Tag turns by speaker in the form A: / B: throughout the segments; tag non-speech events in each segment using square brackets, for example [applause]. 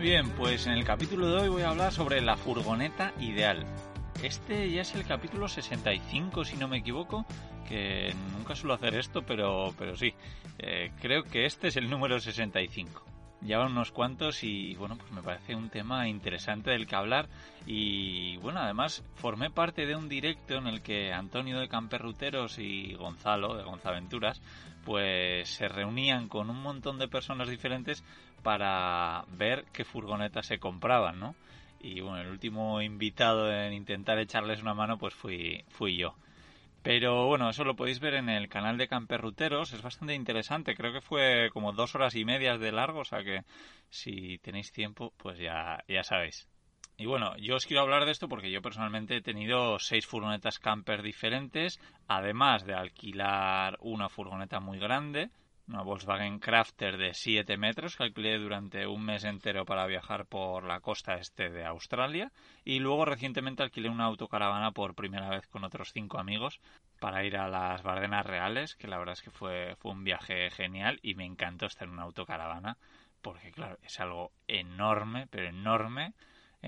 A: Bien, pues en el capítulo de hoy voy a hablar sobre la furgoneta ideal. Este ya es el capítulo 65, si no me equivoco, que nunca suelo hacer esto, pero, pero sí, eh, creo que este es el número 65. Ya van unos cuantos y bueno, pues me parece un tema interesante del que hablar y bueno, además formé parte de un directo en el que Antonio de Camperruteros y Gonzalo de Gonzaventuras pues se reunían con un montón de personas diferentes para ver qué furgonetas se compraban, ¿no? Y bueno, el último invitado en intentar echarles una mano pues fui, fui yo. Pero bueno, eso lo podéis ver en el canal de Camperruteros, es bastante interesante, creo que fue como dos horas y media de largo, o sea que si tenéis tiempo, pues ya, ya sabéis. Y bueno, yo os quiero hablar de esto porque yo personalmente he tenido seis furgonetas camper diferentes, además de alquilar una furgoneta muy grande, una Volkswagen Crafter de 7 metros que alquilé durante un mes entero para viajar por la costa este de Australia y luego recientemente alquilé una autocaravana por primera vez con otros cinco amigos para ir a las Bardenas Reales, que la verdad es que fue, fue un viaje genial y me encantó estar en una autocaravana porque claro, es algo enorme, pero enorme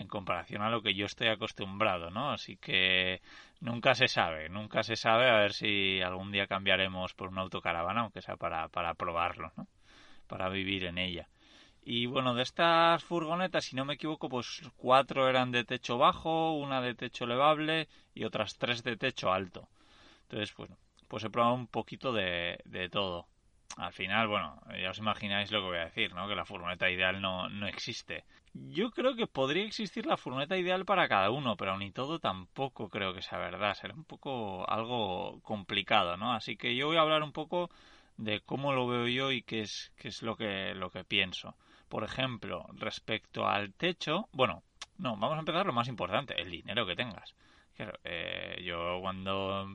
A: en comparación a lo que yo estoy acostumbrado, ¿no? Así que nunca se sabe, nunca se sabe a ver si algún día cambiaremos por una autocaravana, aunque sea para, para probarlo, ¿no? Para vivir en ella. Y bueno, de estas furgonetas, si no me equivoco, pues cuatro eran de techo bajo, una de techo elevable y otras tres de techo alto. Entonces, bueno, pues he probado un poquito de, de todo. Al final, bueno, ya os imagináis lo que voy a decir, ¿no? Que la furgoneta ideal no, no existe. Yo creo que podría existir la furgoneta ideal para cada uno, pero ni todo tampoco creo que sea verdad. Será un poco algo complicado, ¿no? Así que yo voy a hablar un poco de cómo lo veo yo y qué es, qué es lo que, lo que pienso. Por ejemplo, respecto al techo, bueno, no, vamos a empezar lo más importante, el dinero que tengas. Claro, eh, yo cuando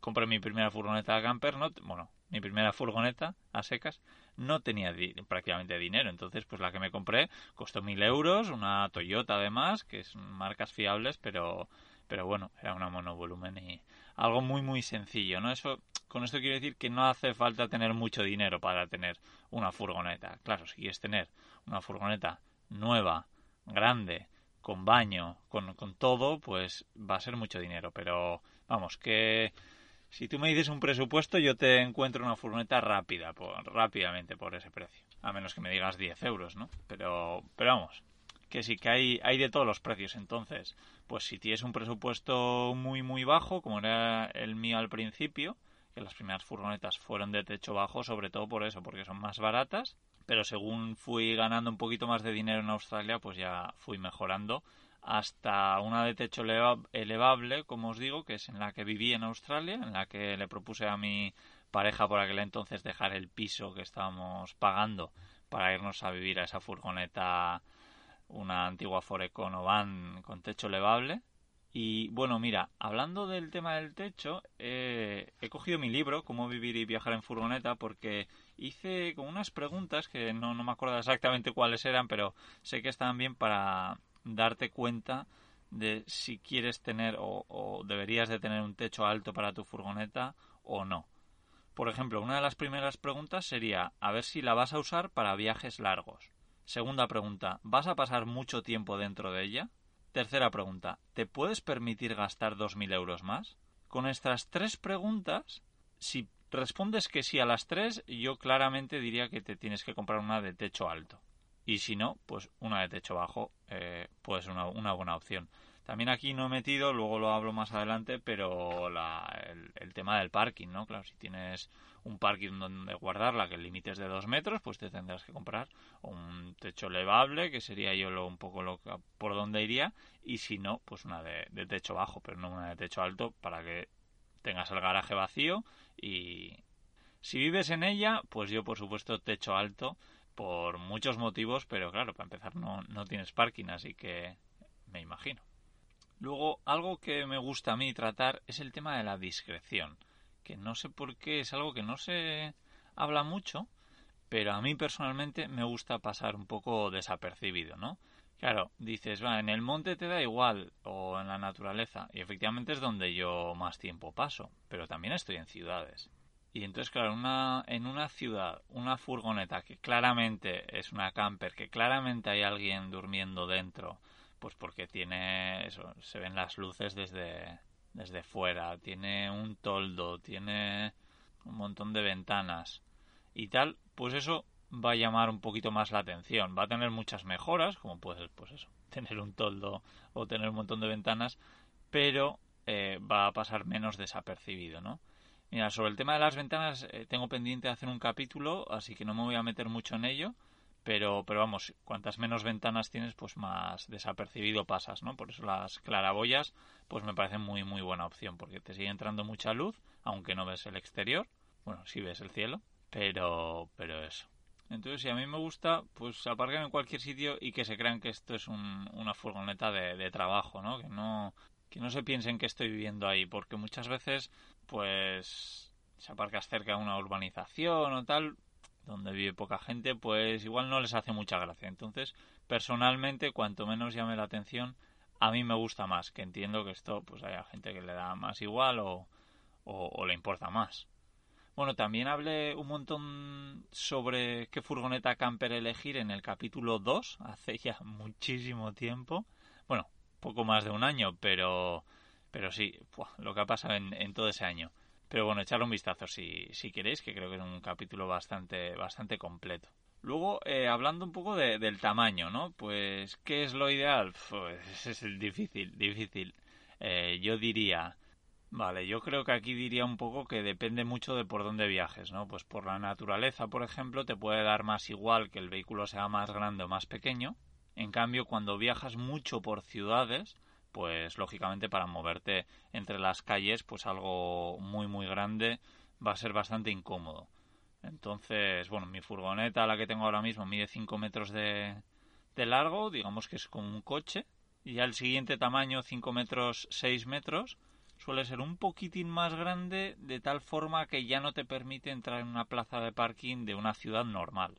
A: compré mi primera furgoneta camper, no, bueno, mi primera furgoneta a secas, no tenía prácticamente dinero. Entonces, pues la que me compré costó mil euros, una Toyota además, que son marcas fiables, pero, pero bueno, era una monovolumen y algo muy, muy sencillo, ¿no? Eso, con esto quiero decir que no hace falta tener mucho dinero para tener una furgoneta. Claro, si quieres tener una furgoneta nueva, grande, con baño, con, con todo, pues va a ser mucho dinero. Pero vamos, que si tú me dices un presupuesto, yo te encuentro una furgoneta rápida, por, rápidamente por ese precio. A menos que me digas 10 euros, ¿no? Pero, pero vamos, que sí que hay, hay de todos los precios. Entonces, pues si tienes un presupuesto muy, muy bajo, como era el mío al principio, que las primeras furgonetas fueron de techo bajo, sobre todo por eso, porque son más baratas. Pero según fui ganando un poquito más de dinero en Australia, pues ya fui mejorando hasta una de techo elevable, como os digo, que es en la que viví en Australia, en la que le propuse a mi pareja por aquel entonces dejar el piso que estábamos pagando para irnos a vivir a esa furgoneta, una antigua Forecon o van con techo elevable. Y bueno, mira, hablando del tema del techo, he cogido mi libro, Cómo vivir y viajar en furgoneta, porque hice con unas preguntas que no, no me acuerdo exactamente cuáles eran, pero sé que estaban bien para, darte cuenta de si quieres tener o, deberías de tener un techo alto para tu furgoneta o no. Por ejemplo, una de las primeras preguntas sería a ver si la vas a usar para viajes largos. Segunda pregunta, ¿vas a pasar mucho tiempo dentro de ella? Tercera pregunta, ¿te puedes permitir gastar 2.000 euros más? Con estas tres preguntas, si respondes que sí a las tres, yo claramente diría que te tienes que comprar una de techo alto. Y si no, pues una de techo bajo eh, puede ser una, una buena opción. También aquí no he metido, luego lo hablo más adelante, pero el, tema del parking, ¿no? Claro, si tienes un parking donde guardarla que el límite es de dos metros, pues te tendrás que comprar un techo elevable, que sería yo lo, un poco lo por donde iría, y si no, pues una de, techo bajo, pero no una de techo alto, para que tengas el garaje vacío y si vives en ella, pues yo por supuesto techo alto por muchos motivos, pero claro, para empezar no, no tienes parking, así que me imagino. Luego, algo que me gusta a mí tratar es el tema de la discreción, que no sé por qué es algo que no se habla mucho, pero a mí personalmente me gusta pasar un poco desapercibido, ¿no? Claro, dices, va, en el monte te da igual, o en la naturaleza, y efectivamente es donde yo más tiempo paso, pero también estoy en ciudades. Y entonces, claro, una, en una ciudad, una furgoneta que claramente es una camper, que claramente hay alguien durmiendo dentro, pues porque tiene eso, se ven las luces desde, desde fuera, tiene un toldo, tiene un montón de ventanas y tal, pues eso va a llamar un poquito más la atención. Va a tener muchas mejoras, como puede pues eso, [laughs] tener un toldo o tener un montón de ventanas, pero eh, va a pasar menos desapercibido, ¿no? Mira, sobre el tema de las ventanas eh, tengo pendiente de hacer un capítulo, así que no me voy a meter mucho en ello, pero, pero vamos, cuantas menos ventanas tienes, pues más desapercibido pasas, ¿no? Por eso las claraboyas, pues me parecen muy, muy buena opción, porque te sigue entrando mucha luz, aunque no ves el exterior, bueno, sí ves el cielo, pero, pero eso. Entonces, si a mí me gusta, pues aparcar en cualquier sitio y que se crean que esto es una furgoneta de, de trabajo, ¿no? Que no, que no se piensen que estoy viviendo ahí, porque muchas veces, pues, se aparcas cerca de una urbanización o tal, donde vive poca gente, pues igual no les hace mucha gracia. Entonces, personalmente, cuanto menos llame la atención, a mí me gusta más, que entiendo que esto, pues haya gente que le da más igual o, o, le importa más. Bueno, también hablé un montón sobre qué furgoneta camper elegir en el capítulo 2, hace ya [laughs] muchísimo tiempo. Poco más de un año, pero, pero sí, lo que ha pasado en, en todo ese año. Pero bueno, echarle un vistazo si, si queréis, que creo que es un capítulo bastante, bastante completo. Luego, eh, hablando un poco del tamaño, ¿no? Pues, ¿qué es lo ideal? Pues [laughs] es difícil, difícil. Eh, yo diría, vale, yo creo que aquí diría un poco que depende mucho de por dónde viajes, ¿no? Pues por la naturaleza, por ejemplo, te puede dar más igual que el vehículo sea más grande o más pequeño. En cambio, cuando viajas mucho por ciudades, pues lógicamente para moverte entre las calles, pues algo muy muy grande va a ser bastante incómodo. Entonces, bueno, mi furgoneta, la que tengo ahora mismo, mide 5 metros de, largo, digamos que es como un coche, y al siguiente tamaño, 5 metros, 6 metros, suele ser un poquitín más grande, de tal forma que ya no te permite entrar en una plaza de parking de una ciudad normal,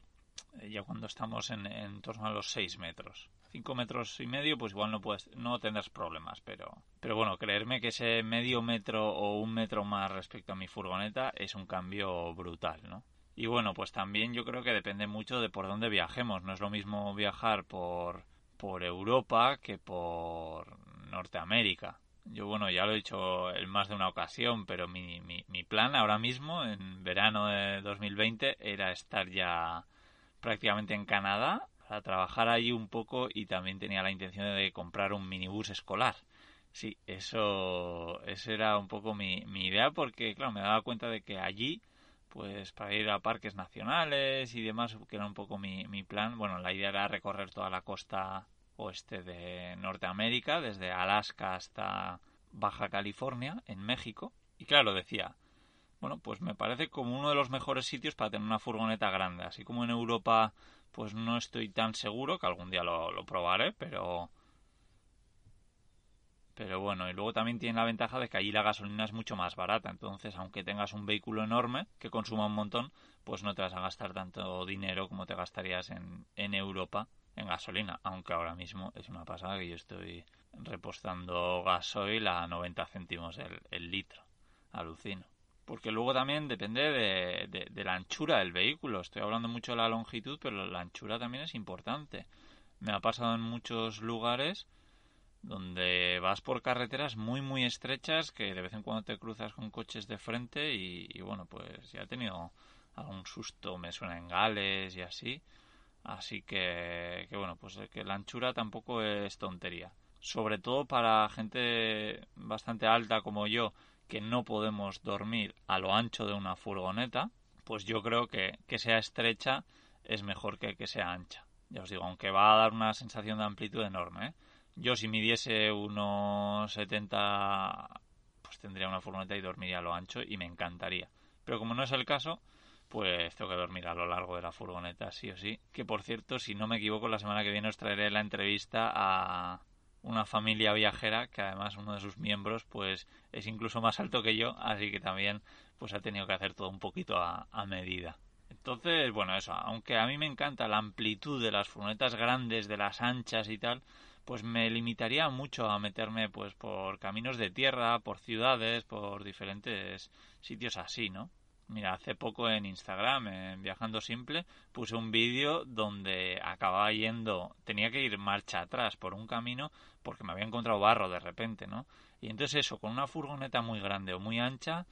A: ya cuando estamos en, en torno a los 6 metros. 5 metros y medio, pues igual no puedes, no tendrás problemas, pero, pero bueno, creerme que ese medio metro o un metro más respecto a mi furgoneta es un cambio brutal, ¿no? Y bueno, pues también yo creo que depende mucho de por dónde viajemos. No es lo mismo viajar por, por Europa que por Norteamérica. Yo, bueno, ya lo he dicho en más de una ocasión, pero mi, mi, mi plan ahora mismo, en verano de 2020, era estar ya prácticamente en Canadá para trabajar allí un poco y también tenía la intención de comprar un minibús escolar. Sí, eso, eso era un poco mi, mi idea porque, claro, me daba cuenta de que allí, pues para ir a parques nacionales y demás, que era un poco mi, mi plan, bueno, la idea era recorrer toda la costa oeste de Norteamérica, desde Alaska hasta Baja California, en México. Y claro, decía, bueno, pues me parece como uno de los mejores sitios para tener una furgoneta grande. Así como en Europa pues no estoy tan seguro, que algún día lo, probaré, pero... Pero bueno, y luego también tiene la ventaja de que allí la gasolina es mucho más barata, entonces aunque tengas un vehículo enorme que consuma un montón, pues no te vas a gastar tanto dinero como te gastarías en, en Europa en gasolina, aunque ahora mismo es una pasada que yo estoy repostando gasoil a 90 céntimos el, el litro, alucino porque luego también depende de, la anchura del vehículo. Estoy hablando mucho de la longitud, pero la anchura también es importante. Me ha pasado en muchos lugares donde vas por carreteras muy muy estrechas que de vez en cuando te cruzas con coches de frente y, bueno pues ya he tenido algún susto me suena en Gales y así Así que, que bueno, pues que la anchura tampoco es tontería. Sobre todo para gente bastante alta como yo, que no podemos dormir a lo ancho de una furgoneta, pues yo creo que que sea estrecha es mejor que que sea ancha. Ya os digo, aunque va a dar una sensación de amplitud enorme. ¿eh? Yo si midiese unos 70, pues tendría una furgoneta y dormiría a lo ancho y me encantaría. Pero como no es el caso, pues tengo que dormir a lo largo de la furgoneta, sí o sí. Que por cierto, si no me equivoco, la semana que viene os traeré la entrevista a una familia viajera que además uno de sus miembros pues es incluso más alto que yo, así que también pues ha tenido que hacer todo un poquito a, medida. Entonces, bueno, eso, aunque a mí me encanta la amplitud de las furgonetas grandes, de las anchas y tal, pues me limitaría mucho a meterme pues por caminos de tierra, por ciudades, por diferentes sitios así, ¿no? Mira, hace poco en Instagram, en Viajando Simple, puse un vídeo donde acababa yendo, tenía que ir marcha atrás por un camino porque me había encontrado barro de repente, ¿no? Y entonces eso, con una furgoneta muy grande o muy ancha,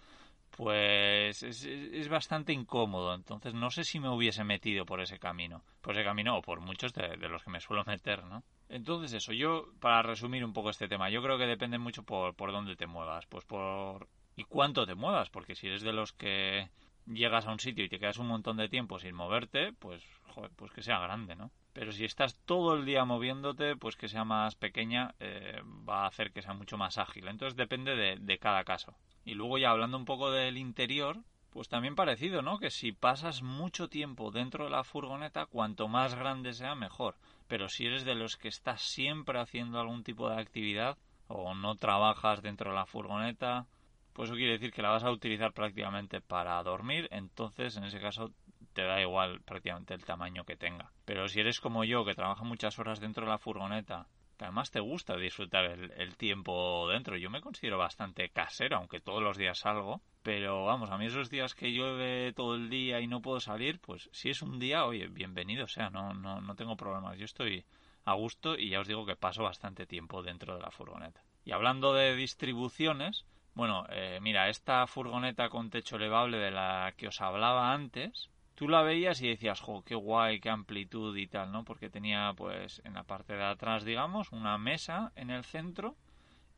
A: pues es, bastante incómodo. Entonces no sé si me hubiese metido por ese camino, por ese camino o por muchos de, de los que me suelo meter, ¿no? Entonces eso, yo, para resumir un poco este tema, yo creo que depende mucho por, por dónde te muevas, pues por y cuánto te muevas, porque si eres de los que llegas a un sitio y te quedas un montón de tiempo sin moverte, pues, joder, pues que sea grande, ¿no? Pero si estás todo el día moviéndote, pues que sea más pequeña, eh, va a hacer que sea mucho más ágil. Entonces depende de, de cada caso. Y luego ya hablando un poco del interior, pues también parecido, ¿no? Que si pasas mucho tiempo dentro de la furgoneta, cuanto más grande sea, mejor. Pero si eres de los que estás siempre haciendo algún tipo de actividad, o no trabajas dentro de la furgoneta, pues eso quiere decir que la vas a utilizar prácticamente para dormir, entonces en ese caso te da igual prácticamente el tamaño que tenga. Pero si eres como yo, que trabaja muchas horas dentro de la furgoneta, que además te gusta disfrutar el, tiempo dentro, yo me considero bastante casero, aunque todos los días salgo, pero vamos, a mí esos días que llueve todo el día y no puedo salir, pues si es un día, oye, bienvenido, o sea, no, no, no tengo problemas, yo estoy a gusto y ya os digo que paso bastante tiempo dentro de la furgoneta. Y hablando de distribuciones, bueno, eh, mira, esta furgoneta con techo elevable de la que os hablaba antes, tú la veías y decías, jo, qué guay, qué amplitud y tal, ¿no? Porque tenía, pues, en la parte de atrás, digamos, una mesa en el centro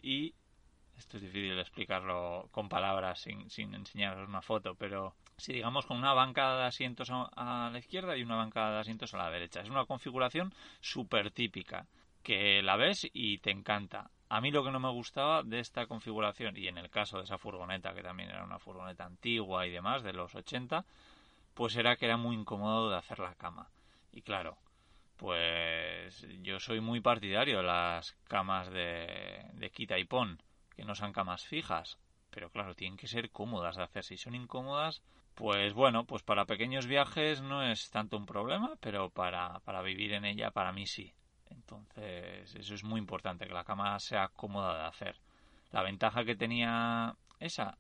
A: y... Esto es difícil explicarlo con palabras sin, sin enseñaros una foto, pero si digamos con una bancada de asientos a, la izquierda y una bancada de asientos a la derecha. Es una configuración súper típica, que la ves y te encanta. A mí lo que no me gustaba de esta configuración, y en el caso de esa furgoneta, que también era una furgoneta antigua y demás, de los 80, pues era que era muy incómodo de hacer la cama. Y claro, pues yo soy muy partidario de las camas de, de quita y pon, que no sean camas fijas, pero claro, tienen que ser cómodas de hacer. Si son incómodas, pues bueno, pues para pequeños viajes no es tanto un problema, pero para, para vivir en ella, para mí sí. Entonces, eso es muy importante, que la cama sea cómoda de hacer. La ventaja que tenía esa,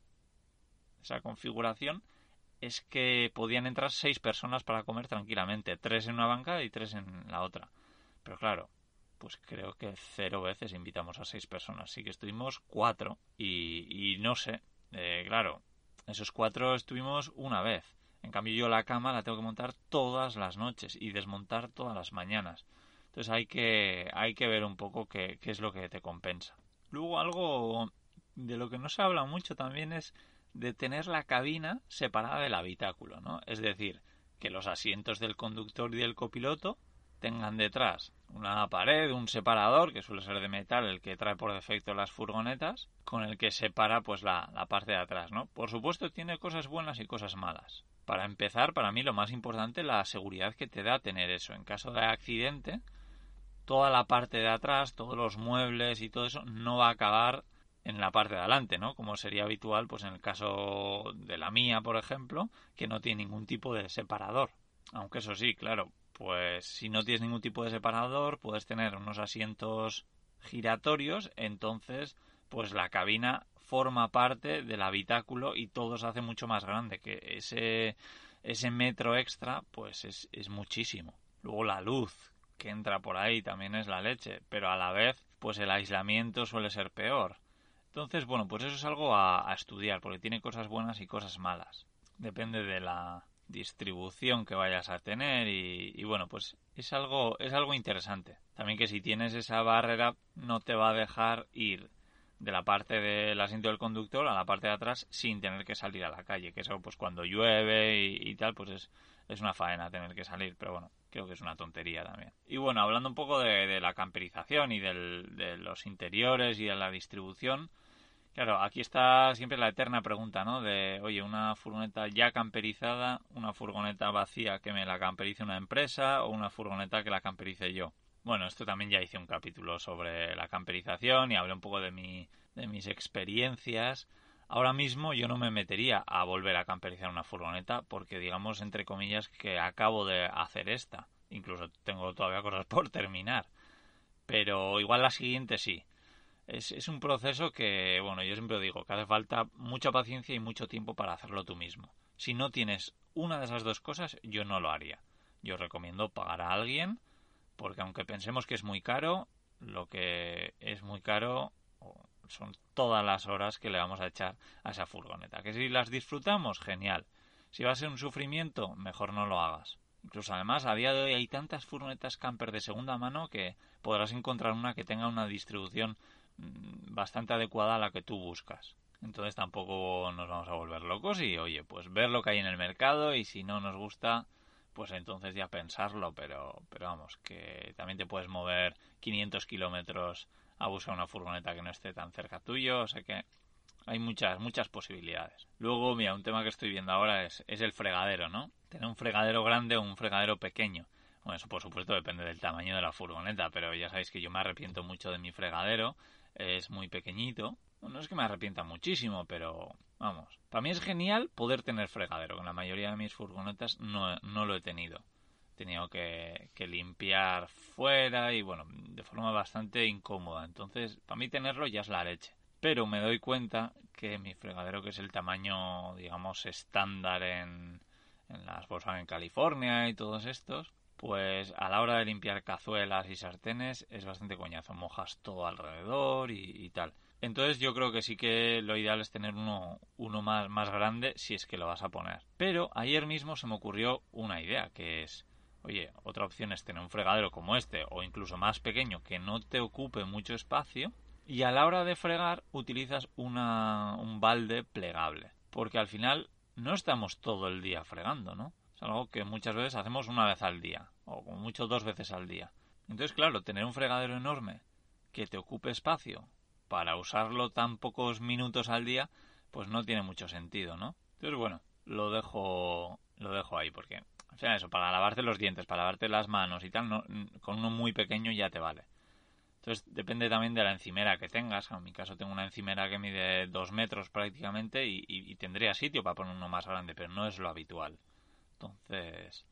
A: esa configuración es que podían entrar seis personas para comer tranquilamente, tres en una bancada y tres en la otra. Pero claro, pues creo que cero veces invitamos a seis personas, así que estuvimos cuatro y, y no sé, eh, claro, esos cuatro estuvimos una vez. En cambio yo la cama la tengo que montar todas las noches y desmontar todas las mañanas. Entonces hay que, hay que ver un poco qué, qué es lo que te compensa. Luego algo de lo que no se habla mucho también es de tener la cabina separada del habitáculo, ¿no? Es decir, que los asientos del conductor y del copiloto tengan detrás una pared, un separador, que suele ser de metal, el que trae por defecto las furgonetas, con el que separa pues la, la parte de atrás, ¿no? Por supuesto tiene cosas buenas y cosas malas. Para empezar, para mí lo más importante la seguridad que te da tener eso. En caso de accidente, toda la parte de atrás, todos los muebles y todo eso no va a acabar en la parte de adelante, ¿no? Como sería habitual, pues en el caso de la mía, por ejemplo, que no tiene ningún tipo de separador. Aunque eso sí, claro, pues si no tienes ningún tipo de separador, puedes tener unos asientos giratorios, entonces, pues la cabina forma parte del habitáculo y todo se hace mucho más grande, que ese, ese metro extra, pues es, es muchísimo. Luego la luz, que entra por ahí también es la leche, pero a la vez pues el aislamiento suele ser peor. Entonces, bueno, pues eso es algo a, estudiar, porque tiene cosas buenas y cosas malas. Depende de la, distribución que vayas a tener y, bueno, pues es algo, es algo interesante. También que si tienes esa barrera no te va a dejar ir de la parte del asiento del conductor a la parte de atrás sin tener que salir a la calle, que eso pues cuando llueve y, tal pues es, es una faena tener que salir, pero bueno, creo que es una tontería también. Y bueno, hablando un poco de, la camperización y de los interiores y de la distribución, Claro, aquí está siempre la eterna pregunta, ¿no? De, oye, una furgoneta ya camperizada, una furgoneta vacía que me la camperice una empresa o una furgoneta que la camperice yo. Bueno, esto también ya hice un capítulo sobre la camperización y hablé un poco de, mi, de mis experiencias. Ahora mismo yo no me metería a volver a camperizar una furgoneta porque, digamos, entre comillas, que acabo de hacer esta. Incluso tengo todavía cosas por terminar. Pero igual la siguiente sí es, es un proceso que, bueno, yo siempre digo que hace falta mucha paciencia y mucho tiempo para hacerlo tú mismo. Si no tienes una de esas dos cosas, yo no lo haría. Yo recomiendo pagar a alguien, porque aunque pensemos que es muy caro, lo que es muy caro son todas las horas que le vamos a echar a esa furgoneta. Que si las disfrutamos, genial. Si va a ser un sufrimiento, mejor no lo hagas. Incluso además, a día de hoy hay tantas furgonetas camper de segunda mano que podrás encontrar una que tenga una distribución Mm, bastante adecuada a la que tú buscas. Entonces tampoco nos vamos a volver locos y oye, pues ver lo que hay en el mercado y si no nos gusta, pues entonces ya pensarlo, pero, pero vamos, que también te puedes mover 500 kilómetros a buscar una furgoneta que no esté tan cerca tuyo, o sea que hay muchas, muchas posibilidades. Luego, mira, un tema que estoy viendo ahora es, es el fregadero, ¿no? Tener un fregadero grande o un fregadero pequeño. Bueno, eso por supuesto depende del tamaño de la furgoneta, pero ya sabéis que yo me arrepiento mucho de mi fregadero es muy pequeñito. No es que me arrepienta muchísimo, pero vamos. Para mí es genial poder tener fregadero. Con la mayoría de mis furgonetas no, no lo he tenido. Tenido que, que, limpiar fuera y bueno, de forma bastante incómoda. Entonces, para mí tenerlo ya es la leche. Pero me doy cuenta que mi fregadero, que es el tamaño, digamos, estándar en, en las en California y todos estos, pues a la hora de limpiar cazuelas y sartenes es bastante coñazo, mojas todo alrededor y, tal. Entonces yo creo que sí que lo ideal es tener uno, uno más, más grande si es que lo vas a poner. Pero ayer mismo se me ocurrió una idea, que es, oye, otra opción es tener un fregadero como este o incluso más pequeño que no te ocupe mucho espacio y a la hora de fregar utilizas una, un balde plegable. Porque al final no estamos todo el día fregando, ¿no? Es algo que muchas veces hacemos una vez al día, o como mucho dos veces al día. Entonces, claro, tener un fregadero enorme que te ocupe espacio para usarlo tan pocos minutos al día, pues no tiene mucho sentido, ¿no? Entonces, bueno, lo dejo, lo dejo ahí porque, o sea, eso, para lavarte los dientes, para lavarte las manos y tal, no, con uno muy pequeño ya te vale. Entonces, depende también de la encimera que tengas. En mi caso tengo una encimera que mide dos metros prácticamente y, tendría sitio para poner uno más grande, pero no es lo habitual. Entonces,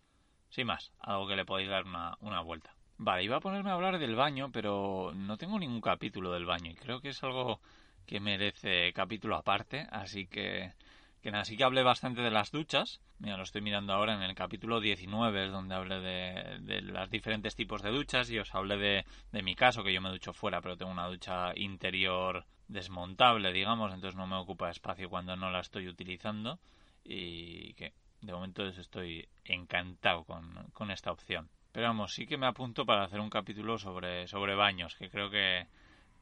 A: sin más, algo que le podéis dar una, una vuelta. Vale, iba a ponerme a hablar del baño, pero no tengo ningún capítulo del baño y creo que es algo que merece capítulo aparte, así que que nada, sí que hablé bastante de las duchas. Mira, lo estoy mirando ahora en el capítulo 19, es donde hablé de, los diferentes tipos de duchas y os hablé de, de, mi caso, que yo me ducho fuera, pero tengo una ducha interior desmontable, digamos, entonces no me ocupa espacio cuando no la estoy utilizando y que de momento estoy encantado con, esta opción. Pero vamos, sí que me apunto para hacer un capítulo sobre, sobre baños, que creo que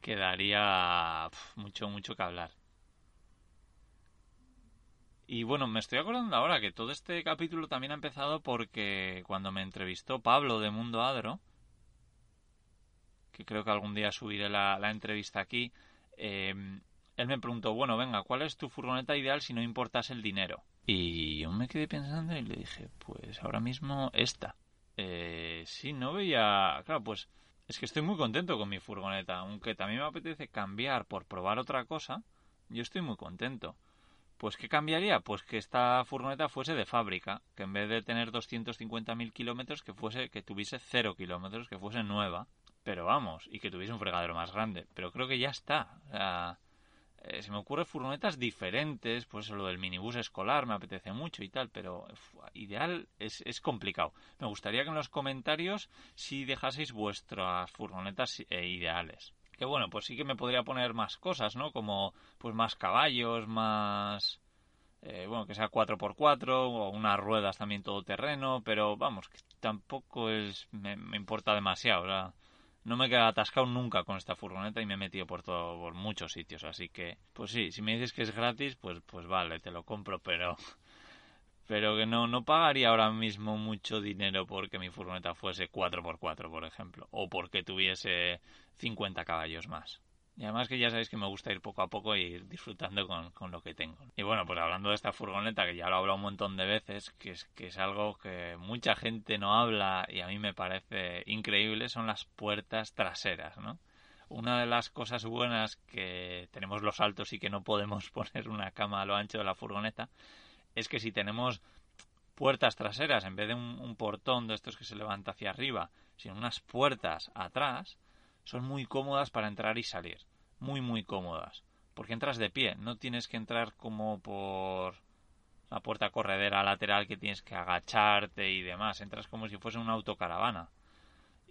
A: quedaría mucho, mucho que hablar. Y bueno, me estoy acordando ahora que todo este capítulo también ha empezado porque cuando me entrevistó Pablo de Mundo Adro, que creo que algún día subiré la, entrevista aquí, eh, él me preguntó, bueno, venga, ¿cuál es tu furgoneta ideal si no importas el dinero? Y yo me quedé pensando y le dije, pues ahora mismo esta. Eh, sí, no veía... Claro, pues es que estoy muy contento con mi furgoneta, aunque también me apetece cambiar por probar otra cosa, yo estoy muy contento. Pues ¿qué cambiaría? Pues que esta furgoneta fuese de fábrica, que en vez de tener 250.000 kilómetros, que fuese, que tuviese 0 kilómetros, que fuese nueva. Pero vamos, y que tuviese un fregadero más grande. Pero creo que ya está. O sea, eh, se me ocurre furgonetas diferentes, pues lo del minibús escolar me apetece mucho y tal, pero ideal es, es, complicado. Me gustaría que en los comentarios si dejaseis vuestras furgonetas eh, ideales. Que bueno, pues sí que me podría poner más cosas, ¿no? Como pues más caballos, más eh, bueno, que sea 4x4 o unas ruedas también todoterreno, pero vamos, que tampoco es me, importa demasiado, o no me he quedado atascado nunca con esta furgoneta y me he metido por todo, por muchos sitios, así que, pues sí, si me dices que es gratis, pues, pues vale, te lo compro, pero, pero que no, no pagaría ahora mismo mucho dinero porque mi furgoneta fuese 4x4, por ejemplo, o porque tuviese 50 caballos más. Y además que ya sabéis que me gusta ir poco a poco e ir disfrutando con, lo que tengo. Y bueno, pues hablando de esta furgoneta, que ya lo he hablado un montón de veces, que es, que es algo que mucha gente no habla y a mí me parece increíble, son las puertas traseras, ¿no? Una de las cosas buenas que tenemos los altos y que no podemos [laughs] poner una cama a lo ancho de la furgoneta es que si tenemos puertas traseras en vez de un, portón de estos que se levanta hacia arriba, sino unas puertas atrás, son muy cómodas para entrar y salir. Muy, muy cómodas. Porque entras de pie, no tienes que entrar como por la puerta corredera lateral que tienes que agacharte y demás. Entras como si fuese una autocaravana.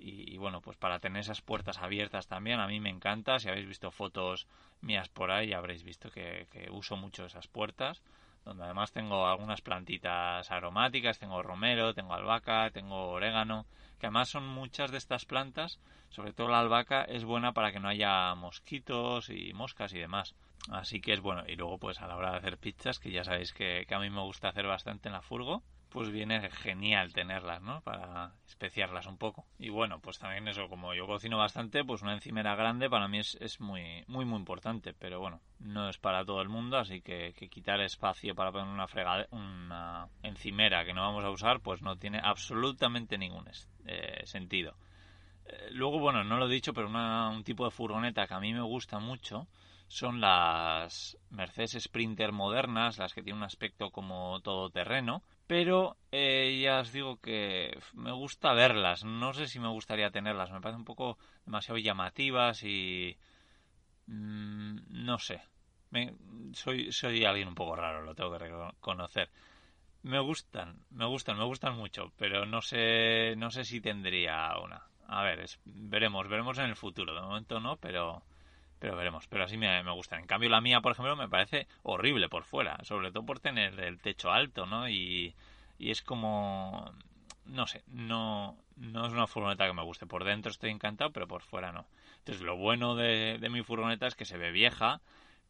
A: Y, bueno, pues para tener esas puertas abiertas también, a mí me encanta. Si habéis visto fotos mías por ahí, habréis visto que uso mucho esas puertas. Donde además tengo algunas plantitas aromáticas, tengo romero, tengo albahaca, tengo orégano que además son muchas de estas plantas, sobre todo la albahaca, es buena para que no haya mosquitos y moscas y demás. Así que es bueno. Y luego, pues a la hora de hacer pizzas, que ya sabéis que, a mí me gusta hacer bastante en la furgo, pues viene genial tenerlas, ¿no? Para especiarlas un poco. Y bueno, pues también eso, como yo cocino bastante, pues una encimera grande para mí es, es muy, muy, muy importante. Pero bueno, no es para todo el mundo, así que, quitar espacio para poner una fregada, una encimera que no vamos a usar, pues no tiene absolutamente ningún eh, sentido. Eh, luego, bueno, no lo he dicho, pero un tipo de furgoneta que a mí me gusta mucho son las Mercedes Sprinter modernas, las que tienen un aspecto como todoterreno, pero eh, ya os digo que me gusta verlas, no sé si me gustaría tenerlas, me parecen un poco demasiado llamativas y... Mm, no sé, soy, soy alguien un poco raro, lo tengo que reconocer. Me gustan, me gustan, me gustan mucho, pero no sé, no sé si tendría una. A ver, veremos, veremos en el futuro. De momento no, pero pero veremos, pero así me, me gustan. En cambio, la mía, por ejemplo, me parece horrible por fuera, sobre todo por tener el techo alto, ¿no? Y, y es como, no sé, no, no es una furgoneta que me guste. Por dentro estoy encantado, pero por fuera no. Entonces, lo bueno de, de mi furgoneta es que se ve vieja,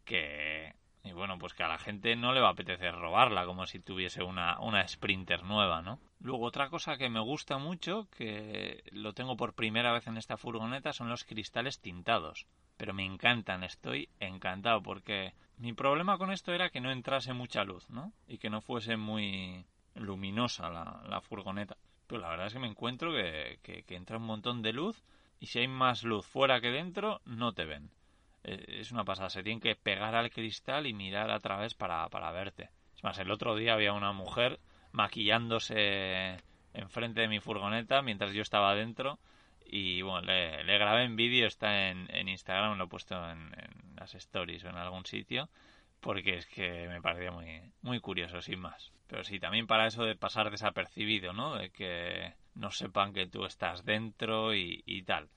A: que, y bueno, pues que a la gente no le va a apetecer robarla como si tuviese una, una Sprinter nueva, ¿no? Luego otra cosa que me gusta mucho, que lo tengo por primera vez en esta furgoneta, son los cristales tintados pero me encantan, estoy encantado porque mi problema con esto era que no entrase mucha luz, ¿no? Y que no fuese muy luminosa la, furgoneta. Pero la verdad es que me encuentro que, entra un montón de luz y si hay más luz fuera que dentro, no te ven. Eh, es una pasada, se tienen que pegar al cristal y mirar a través para, para verte. Es más, el otro día había una mujer maquillándose enfrente de mi furgoneta mientras yo estaba dentro y bueno, le, grabé en vídeo, está en, en, Instagram, lo he puesto en, las stories o en algún sitio, porque es que me parecía muy, muy curioso, sin más. Pero sí, también para eso de pasar desapercibido, ¿no? De que no sepan que tú estás dentro y, y tal.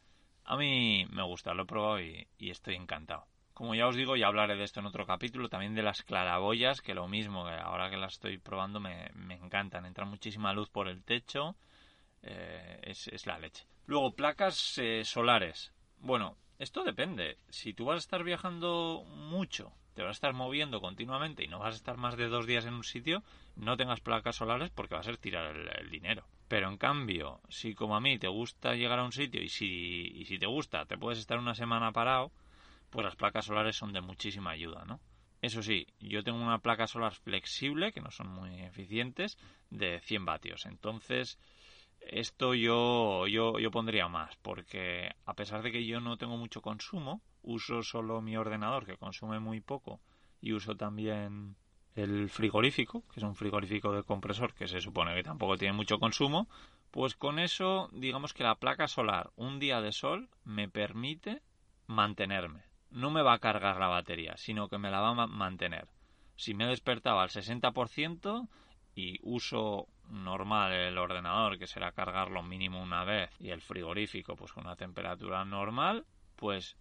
A: A mí me gusta, lo he probado y, estoy encantado. Como ya os digo, ya hablaré de esto en otro capítulo, también de las claraboyas, que lo mismo, ahora que las estoy probando me, encantan. Entra muchísima luz por el techo, eh, es, es la leche. Luego, placas eh, solares. Bueno, esto depende. Si tú vas a estar viajando mucho, te vas a estar moviendo continuamente y no vas a estar más de dos días en un sitio, no tengas placas solares porque va a ser tirar el, dinero. Pero en cambio, si como a mí te gusta llegar a un sitio y si, y si te gusta, te puedes estar una semana parado, pues las placas solares son de muchísima ayuda, ¿no? Eso sí, yo tengo una placa solar flexible, que no son muy eficientes, de 100 vatios. Entonces, esto yo, yo, yo pondría más, porque a pesar de que yo no tengo mucho consumo, uso solo mi ordenador, que consume muy poco, y uso también el frigorífico, que es un frigorífico de compresor que se supone que tampoco tiene mucho consumo, pues con eso, digamos que la placa solar, un día de sol, me permite mantenerme. No me va a cargar la batería, sino que me la va a mantener. Si me despertaba al 60% y uso normal el ordenador, que será cargarlo mínimo una vez, y el frigorífico, pues con una temperatura normal, pues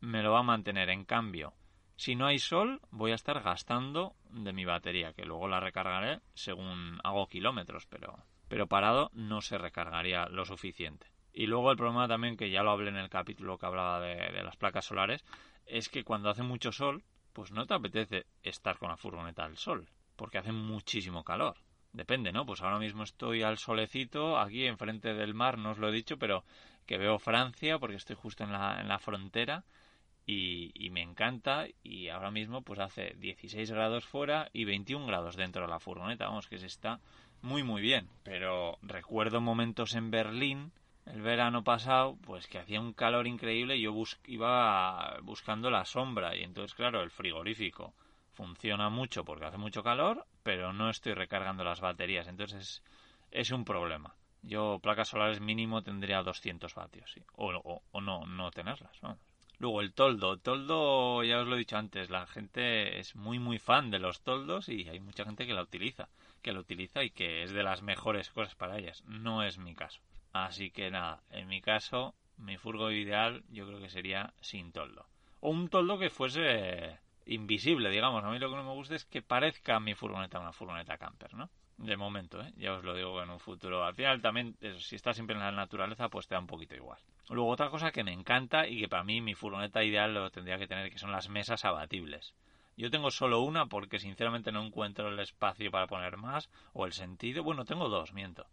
A: me lo va a mantener. En cambio, Si no hay sol, voy a estar gastando de mi batería, que luego la recargaré según hago kilómetros, pero, pero parado no se recargaría lo suficiente. Y luego el problema también, que ya lo hablé en el capítulo que hablaba de, las placas solares, es que cuando hace mucho sol, pues no te apetece estar con la furgoneta al sol, porque hace muchísimo calor. Depende, ¿no? Pues ahora mismo estoy al solecito, aquí enfrente del mar, no os lo he dicho, pero que veo Francia, porque estoy justo en la, en la frontera, y, me encanta y ahora mismo pues hace 16 grados fuera y 21 grados dentro de la furgoneta, vamos que se está muy muy bien, pero recuerdo momentos en Berlín el verano pasado pues que hacía un calor increíble y yo iba buscando la sombra y entonces claro el frigorífico funciona mucho porque hace mucho calor pero no estoy recargando las baterías entonces es, un problema yo placas solares mínimo tendría 200 vatios ¿sí? o, o, no no tenerlas vamos. Luego el toldo. Toldo, ya os lo he dicho antes, la gente es muy muy fan de los toldos y hay mucha gente que la utiliza, que lo utiliza y que es de las mejores cosas para ellas. No es mi caso. Así que nada, en mi caso, mi furgo ideal yo creo que sería sin toldo. O un toldo que fuese invisible, digamos. A mí lo que no me gusta es que parezca mi furgoneta una furgoneta camper, ¿no? De momento, ¿eh? ya os lo digo en un futuro. Al final también, si estás siempre en la naturaleza, pues te da un poquito igual. Luego otra cosa que me encanta y que para mí mi furgoneta ideal lo tendría que tener, que son las mesas abatibles. Yo tengo solo una porque sinceramente no encuentro el espacio para poner más o el sentido. Bueno, tengo dos, miento.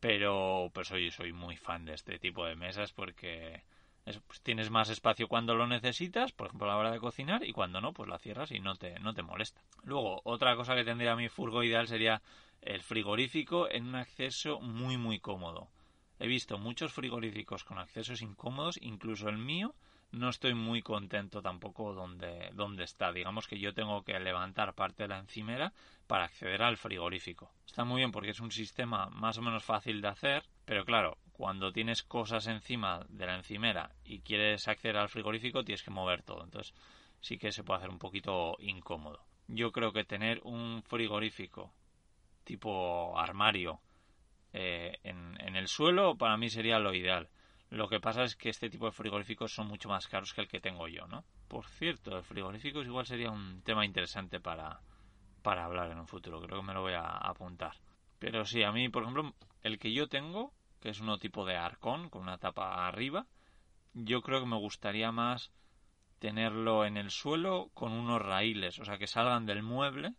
A: Pero pues soy, soy muy fan de este tipo de mesas porque pues, tienes más espacio cuando lo necesitas, por ejemplo a la hora de cocinar, y cuando no, pues la cierras y no te, no te molesta. Luego, otra cosa que tendría mi furgo ideal sería el frigorífico en un acceso muy muy cómodo. He visto muchos frigoríficos con accesos incómodos, incluso el mío no estoy muy contento tampoco donde, está. Digamos que yo tengo que levantar parte de la encimera para acceder al frigorífico. Está muy bien porque es un sistema más o menos fácil de hacer, pero claro, cuando tienes cosas encima de la encimera y quieres acceder al frigorífico tienes que mover todo. Entonces sí que se puede hacer un poquito incómodo. Yo creo que tener un frigorífico tipo armario eh, en, el suelo para mí sería lo ideal. Lo que pasa es que este tipo de frigoríficos son mucho más caros que el que tengo yo, ¿no? Por cierto, el frigorífico igual sería un tema interesante para, para hablar en un futuro. Creo que me lo voy a apuntar. Pero sí, a mí, por ejemplo, el que yo tengo, que es uno tipo de arcón, con una tapa arriba, yo creo que me gustaría más tenerlo en el suelo con unos raíles, o sea, que salgan del mueble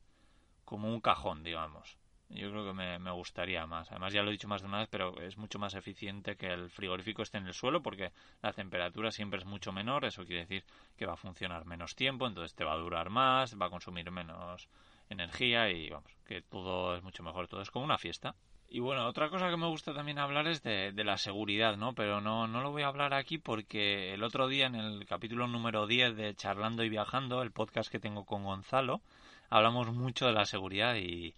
A: como un cajón, digamos. Yo creo que me, gustaría más. Además, ya lo he dicho más de una vez, pero es mucho más eficiente que el frigorífico esté en el suelo porque la temperatura siempre es mucho menor. Eso quiere decir que va a funcionar menos tiempo, entonces te va a durar más, va a consumir menos energía y vamos, que todo es mucho mejor. Todo es como una fiesta. Y bueno, otra cosa que me gusta también hablar es de, de, la seguridad, ¿no? Pero no, no lo voy a hablar aquí porque el otro día en el capítulo número 10 de Charlando y Viajando, el podcast que tengo con Gonzalo, hablamos mucho de la seguridad y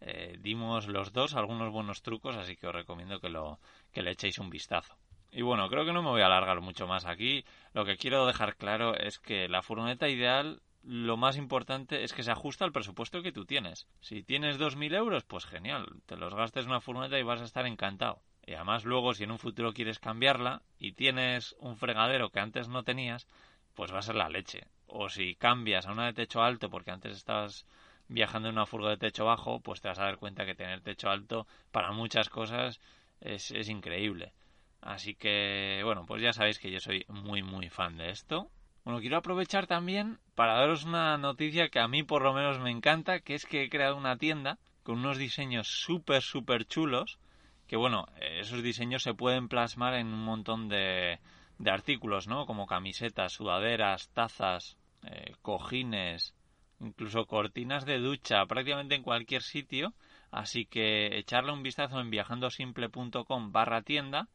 A: eh, dimos los dos algunos buenos trucos, así que os recomiendo que, lo, que le echéis un vistazo. Y bueno, creo que no me voy a alargar mucho más aquí. Lo que quiero dejar claro es que la furgoneta ideal, lo más importante es que se ajusta al presupuesto que tú tienes. Si tienes 2.000 euros, pues genial, te los gastes una furgoneta y vas a estar encantado. Y además luego, si en un futuro quieres cambiarla y tienes un fregadero que antes no tenías, pues va a ser la leche. O si cambias a una de techo alto porque antes estabas viajando en una furgo de techo bajo, pues te vas a dar cuenta que tener techo alto para muchas cosas es, es increíble. Así que, bueno, pues ya sabéis que yo soy muy, muy fan de esto. Bueno, quiero aprovechar también para daros una noticia que a mí por lo menos me encanta, que es que he creado una tienda con unos diseños súper, súper chulos, que bueno, esos diseños se pueden plasmar en un montón de, de artículos, ¿no? Como camisetas, sudaderas, tazas, eh, cojines, incluso cortinas de ducha, prácticamente en cualquier sitio. Así que echarle un vistazo en viajandosimple.com barra tienda.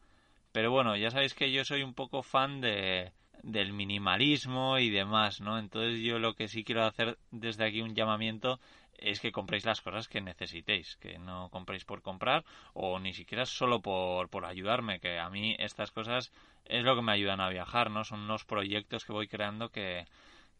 A: Pero bueno, ya sabéis que yo soy un poco fan de, del minimalismo y demás, ¿no? Entonces yo lo que sí quiero hacer desde aquí un llamamiento es que compréis las cosas que necesitéis, que no compréis por comprar o ni siquiera solo por, por ayudarme, que a mí estas cosas es lo que me ayudan a viajar, ¿no? Son unos proyectos que voy creando que,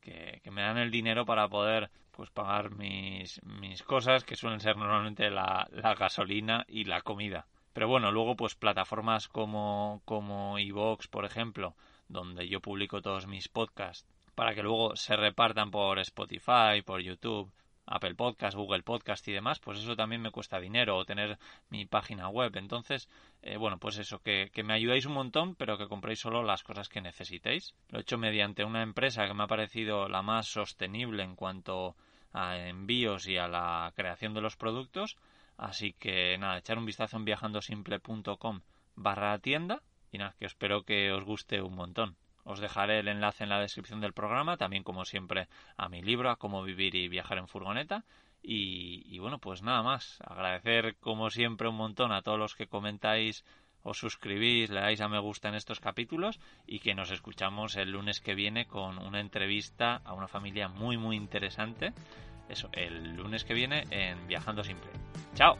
A: que, me dan el dinero para poder pues pagar mis, mis cosas que suelen ser normalmente la, la gasolina y la comida. Pero bueno luego pues plataformas como como iVoox por ejemplo donde yo publico todos mis podcasts para que luego se repartan por Spotify, por YouTube, Apple Podcast, Google Podcast y demás, pues eso también me cuesta dinero o tener mi página web. Entonces, eh, bueno, pues eso, que, que, me ayudáis un montón, pero que compréis solo las cosas que necesitéis. Lo he hecho mediante una empresa que me ha parecido la más sostenible en cuanto a envíos y a la creación de los productos. Así que nada, echar un vistazo en viajandosimple.com barra tienda y nada, que espero que os guste un montón. Os dejaré el enlace en la descripción del programa, también como siempre a mi libro, a cómo vivir y viajar en furgoneta. Y, bueno, pues nada más. Agradecer como siempre un montón a todos los que comentáis, os suscribís, le dais a me gusta en estos capítulos y que nos escuchamos el lunes que viene con una entrevista a una familia muy muy interesante. Eso, el lunes que viene en Viajando Simple. ¡Chao!